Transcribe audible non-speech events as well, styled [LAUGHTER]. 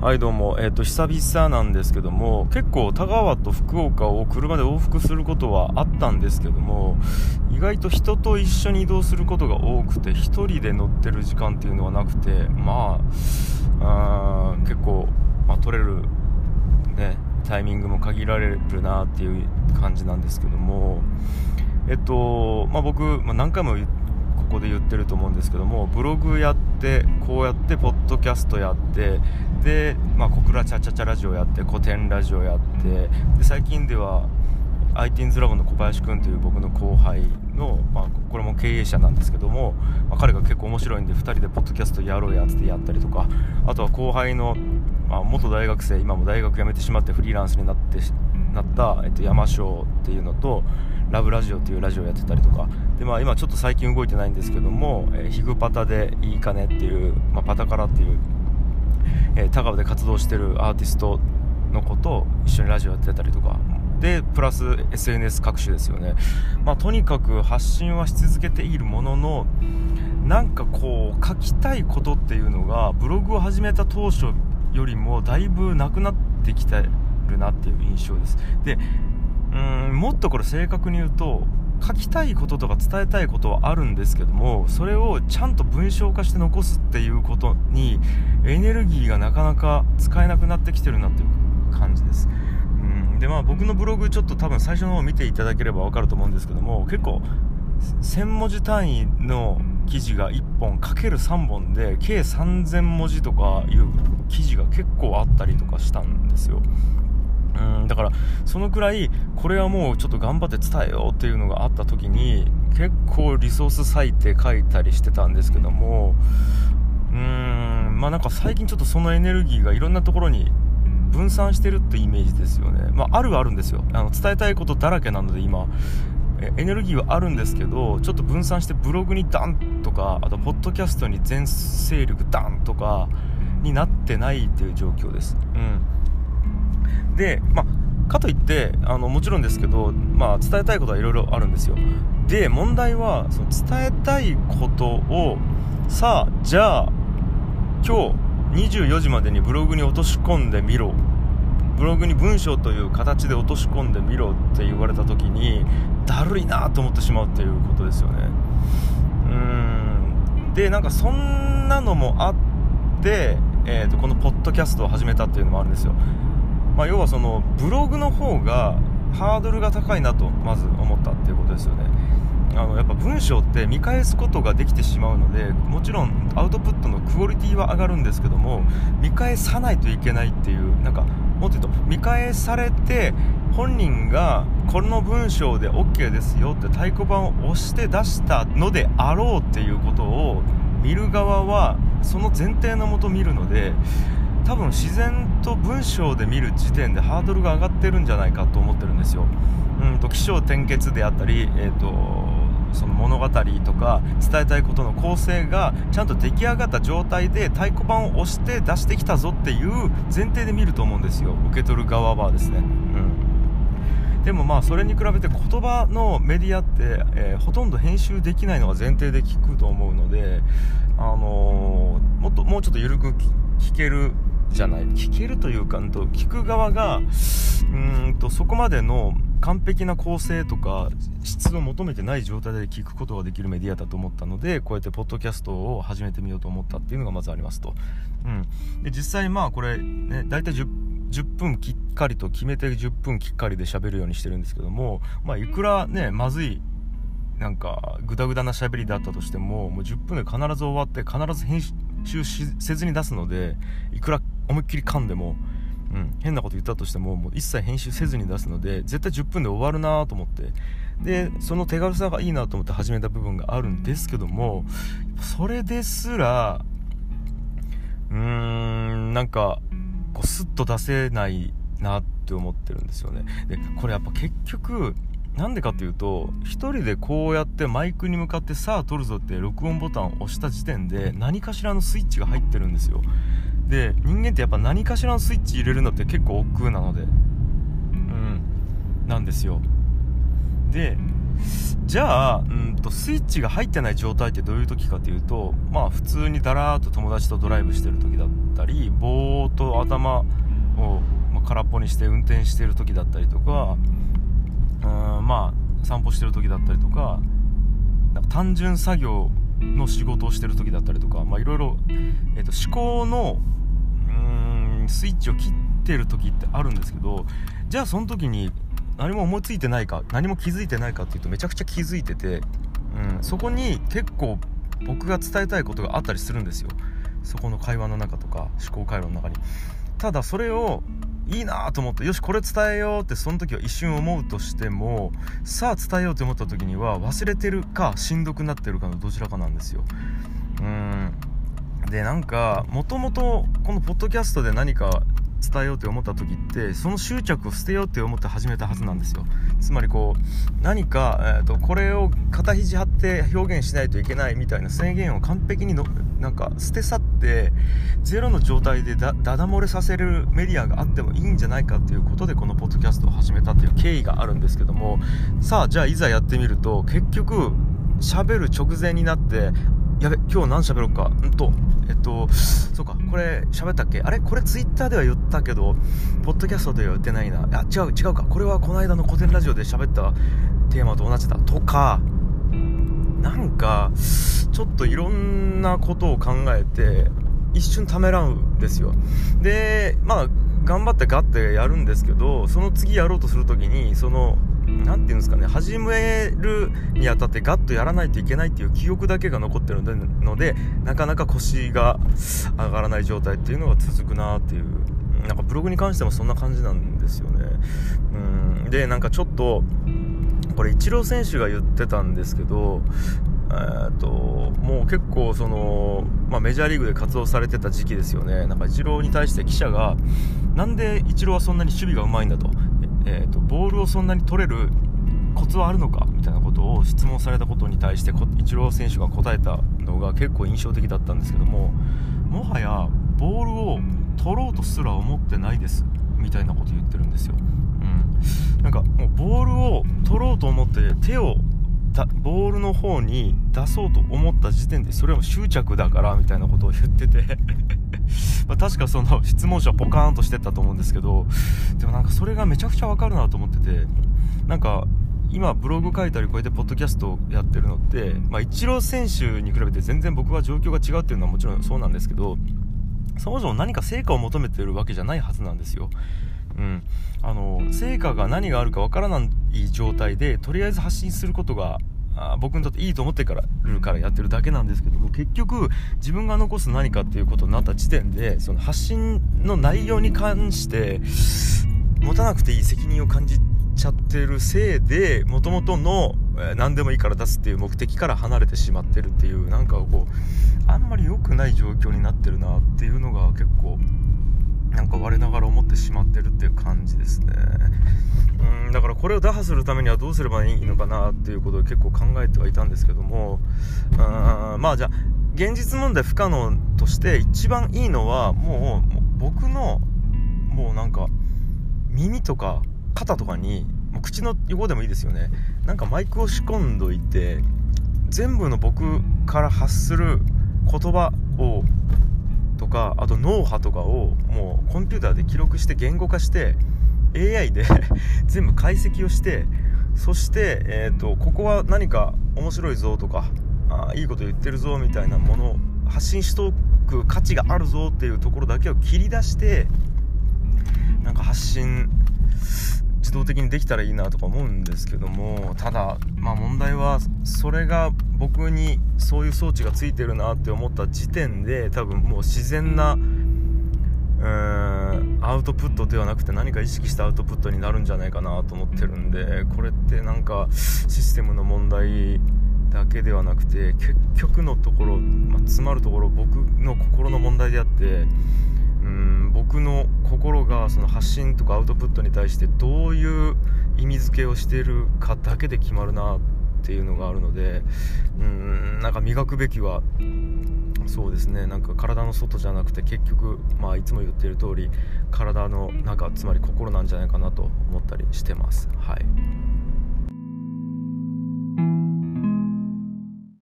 はいどうも、え、ー、と久々なんですけども結構田川と福岡を車で往復することはあったんですけども意外と人と一緒に移動することが多くて1人で乗ってる時間っていうのはなくてまあ結構、まあ、取れる、ね、タイミングも限られるなっていう感じなんですけどもえっと、まあ、僕、まあ、何回もここで言ってると思うんですけどもブログやってこうやってポッドキャストやってで、まあ、小倉チャチャチャラジオやって古典ラジオやってで最近では ITINS ラボの小林君という僕の後輩の、まあ、これも経営者なんですけども、まあ、彼が結構面白いんで2人でポッドキャストやろうやってやったりとかあとは後輩の、まあ、元大学生今も大学辞めてしまってフリーランスになってなった、えっと、山椒っていうのとラブラジオというラジオやってたりとか。で、まあ、今ちょっと最近動いてないんですけども、えー、ヒグパタでいいかねっていう、まあ、パタカラっていう、えー、田川で活動してるアーティストの子と一緒にラジオやってたりとか。でプラス SNS 各種ですよね、まあ、とにかく発信はし続けているもののなんかこう書きたいことっていうのがブログを始めた当初よりもだいぶなくなってきてるなっていう印象です。でうんもっとこれ正確に言うと書きたいこととか伝えたいことはあるんですけどもそれをちゃんと文章化して残すっていうことにエネルギーがなかなか使えなくなってきてるなっていう感じです。うん。でまあ僕のブログちょっと多分最初の方見ていただければ分かると思うんですけども結構1000文字単位の記事が1本かける3本で計3000文字とかいう記事が結構あったりとかしたんですよ。うんだからそのくらいこれはもうちょっと頑張って伝えようっていうのがあった時に結構リソース割いて書いたりしてたんですけどもうーんまあなんか最近ちょっとそのエネルギーがいろんなところに分散してるってイメージですよね。まああるはあるんですよ。あの伝えたいことだらけなので今エネルギーはあるんですけどちょっと分散してブログにダンとかあとポッドキャストに全勢力ダンとかになってないっていう状況です。うん。で、まあ、かといってあのもちろんですけど、まあ、伝えたいことはいろいろあるんですよ。で問題はその伝えたいことをさあじゃあ今日24時までにブログに落とし込んでみろ。ブログに文章という形で落とし込んでみろって言われた時にだるいなと思ってしまうっていうことですよね。うーん。でなんかそんなのもあって、えーとこのポッドキャストを始めたっていうのもあるんですよ。まあ、要はそのブログの方がハードルが高いなとまず思ったっていうことですよね。あのやっぱ文章って見返すことができてしまうのでもちろんアウトプットのクオリティは上がるんですけども見返さないといけないっていうなんかもっと言うと見返されて本人がこの文章で OK ですよって太鼓判を押して出したのであろうっていうことを見る側はその前提のもと見るので多分自然と文章で見る時点でハードルが上がってるんじゃないかと思ってるんですよ。うんと起承転結であったり、えーと、その物語とか伝えたいことの構成がちゃんと出来上がった状態で太鼓判を押して出してきたぞっていう前提で見ると思うんですよ受け取る側はですね。うんでもまあそれに比べて言葉のメディアって、えー、ほとんど編集できないのが前提で聞くと思うので、あのー、もっともうちょっと緩く聞けるじゃない。聞けるというかと聞く側がうんとそこまでの完璧な構成とか質を求めてない状態で聞くことができるメディアだと思ったのでこうやってポッドキャストを始めてみようと思ったっていうのがまずありますと、うん、で実際まあこれね大体 10, 10分きっかりと決めて10分きっかりで喋るようにしてるんですけども、まあ、いくらねまずいなんかグダグダな喋りだったとしてももう10分で必ず終わって必ず編集せずに出すのでいくら思いっきり噛んでも、うん、変なこと言ったとしてももう一切編集せずに出すので絶対10分で終わるなと思って。でその手軽さがいいなと思って始めた部分があるんですけどもそれですらうーんなんかこうスッと出せないなって思ってるんですよね。でこれやっぱ結局なんでかっていうと1人でこうやってマイクに向かってさあ撮るぞって録音ボタンを押した時点で何かしらのスイッチが入ってるんですよ。で人間ってやっぱ何かしらのスイッチ入れるのって結構億劫なので。うん。なんですよ。でじゃあうんとスイッチが入ってない状態ってどういう時かというとまあ普通にだらーっと友達とドライブしてる時だったりぼーっと頭を、ま空っぽにして運転してる時だったりとかうんまあ散歩してる時だったりとかなんか単純作業の仕事をしてる時だったりとかいろいろ思考のスイッチを切ってる時ってあるんですけどじゃあその時に何も思いついてないか何も気づいてないかっていうとめちゃくちゃ気づいてて、うん、そこに結構僕が伝えたいことがあったりするんですよ。そこの会話の中とか思考回路の中に。ただそれをいいなと思ってよしこれ伝えようってその時は一瞬思うとしてもさあ伝えようと思った時には忘れてるかしんどくなってるかのどちらかなんですよ。うん。でなんかもともとこのポッドキャストで何か伝えようって思った時ってその執着を捨てようって思って始めたはずなんですよ。つまりこう何か、えーと、これを肩肘張って表現しないといけないみたいな制限を完璧にのなんか捨て去ってゼロの状態でだだ漏れさせるメディアがあってもいいんじゃないかっていうことでこのポッドキャストを始めたっていう経緯があるんですけども。さあじゃあいざやってみると結局喋る直前になってやべ今日何喋ろうかんとえっとそうかこれ喋ったっけ？あれ？これツイッターでは言ったけどポッドキャストでは言ってないな。あ違う違うか。これはこの間の古典ラジオで喋ったテーマと同じだ。とかなんかちょっといろんなことを考えて一瞬ためらうんですよ。でまあ頑張ってガッてやるんですけどその次やろうとする時にその何て言うんですかね始めるにあたってガッとやらないといけないっていう記憶だけが残ってるのでなかなか腰が上がらない状態っていうのが続くなっていうなんかブログに関してもそんな感じなんですよね。うん。でなんかちょっとこれイチロー選手が言ってたんですけどえーと、もう結構その、まあ、メジャーリーグで活動されてた時期ですよね、なんかイチローに対して記者が、なんでイチローはそんなに守備がうまいんだと、えーと、ボールをそんなに取れるコツはあるのかみたいなことを質問されたことに対してイチロー選手が答えたのが結構印象的だったんですけどももはやボールを取ろうとすら思ってないですみたいなこと言ってるんですよ、うん、なんかもうボールを取ろうと思って手をボールの方に出そうと思った時点でそれは執着だからみたいなことを言ってて。[LAUGHS] ま確かその質問者ポカーンとしてったと思うんですけどでもなんかそれがめちゃくちゃわかるなと思っててなんか今ブログ書いたりこうやってポッドキャストやってるのって、まあ、イチロー選手に比べて全然僕は状況が違うっていうのはもちろんそうなんですけどそもそも何か成果を求めてるわけじゃないはずなんですよ。うん、あの成果が何があるかわからない状態でとりあえず発信することがあ僕にとっていいと思ってからるからやってるだけなんですけども結局自分が残す何かっていうことになった時点でその発信の内容に関して持たなくていい責任を感じちゃってるせいでもともとの、え、何でもいいから出すっていう目的から離れてしまってるっていうなんかこうあんまり良くない状況になってるなっていうのが結構なんか我ながら思ってしまってるっていう感じですね。うんだからこれを打破するためにはどうすればいいのかなっていうことを結構考えてはいたんですけども。あまあじゃあ現実問題不可能として一番いいのはもう僕のもうなんか耳とか肩とかにもう口の横でもいいですよね。なんかマイクを仕込んどいて全部の僕から発する言葉をとかあと脳波とかをもうコンピューターで記録して言語化して AI で [LAUGHS] 全部解析をしてそして、えーと、ここは何か面白いぞとかあいいこと言ってるぞみたいなものを発信しておく価値があるぞっていうところだけを切り出してなんか発信自動的にできたらいいなとか思うんですけどもただまあ問題はそれが僕にそういう装置がついてるなって思った時点で多分もう自然なうーんアウトプットではなくて何か意識したアウトプットになるんじゃないかなと思ってるんでこれってなんかシステムの問題だけではなくて結局のところ、まあ、詰まるところ僕の心の問題であってうん僕の心がその発信とかアウトプットに対してどういう意味付けをしているかだけで決まるなっていうのがあるのでうんなんか磨くべきはそうですねなんか体の外じゃなくて結局、まあ、いつも言っている通り体の中つまり心なんじゃないかなと思ったりしてます。はい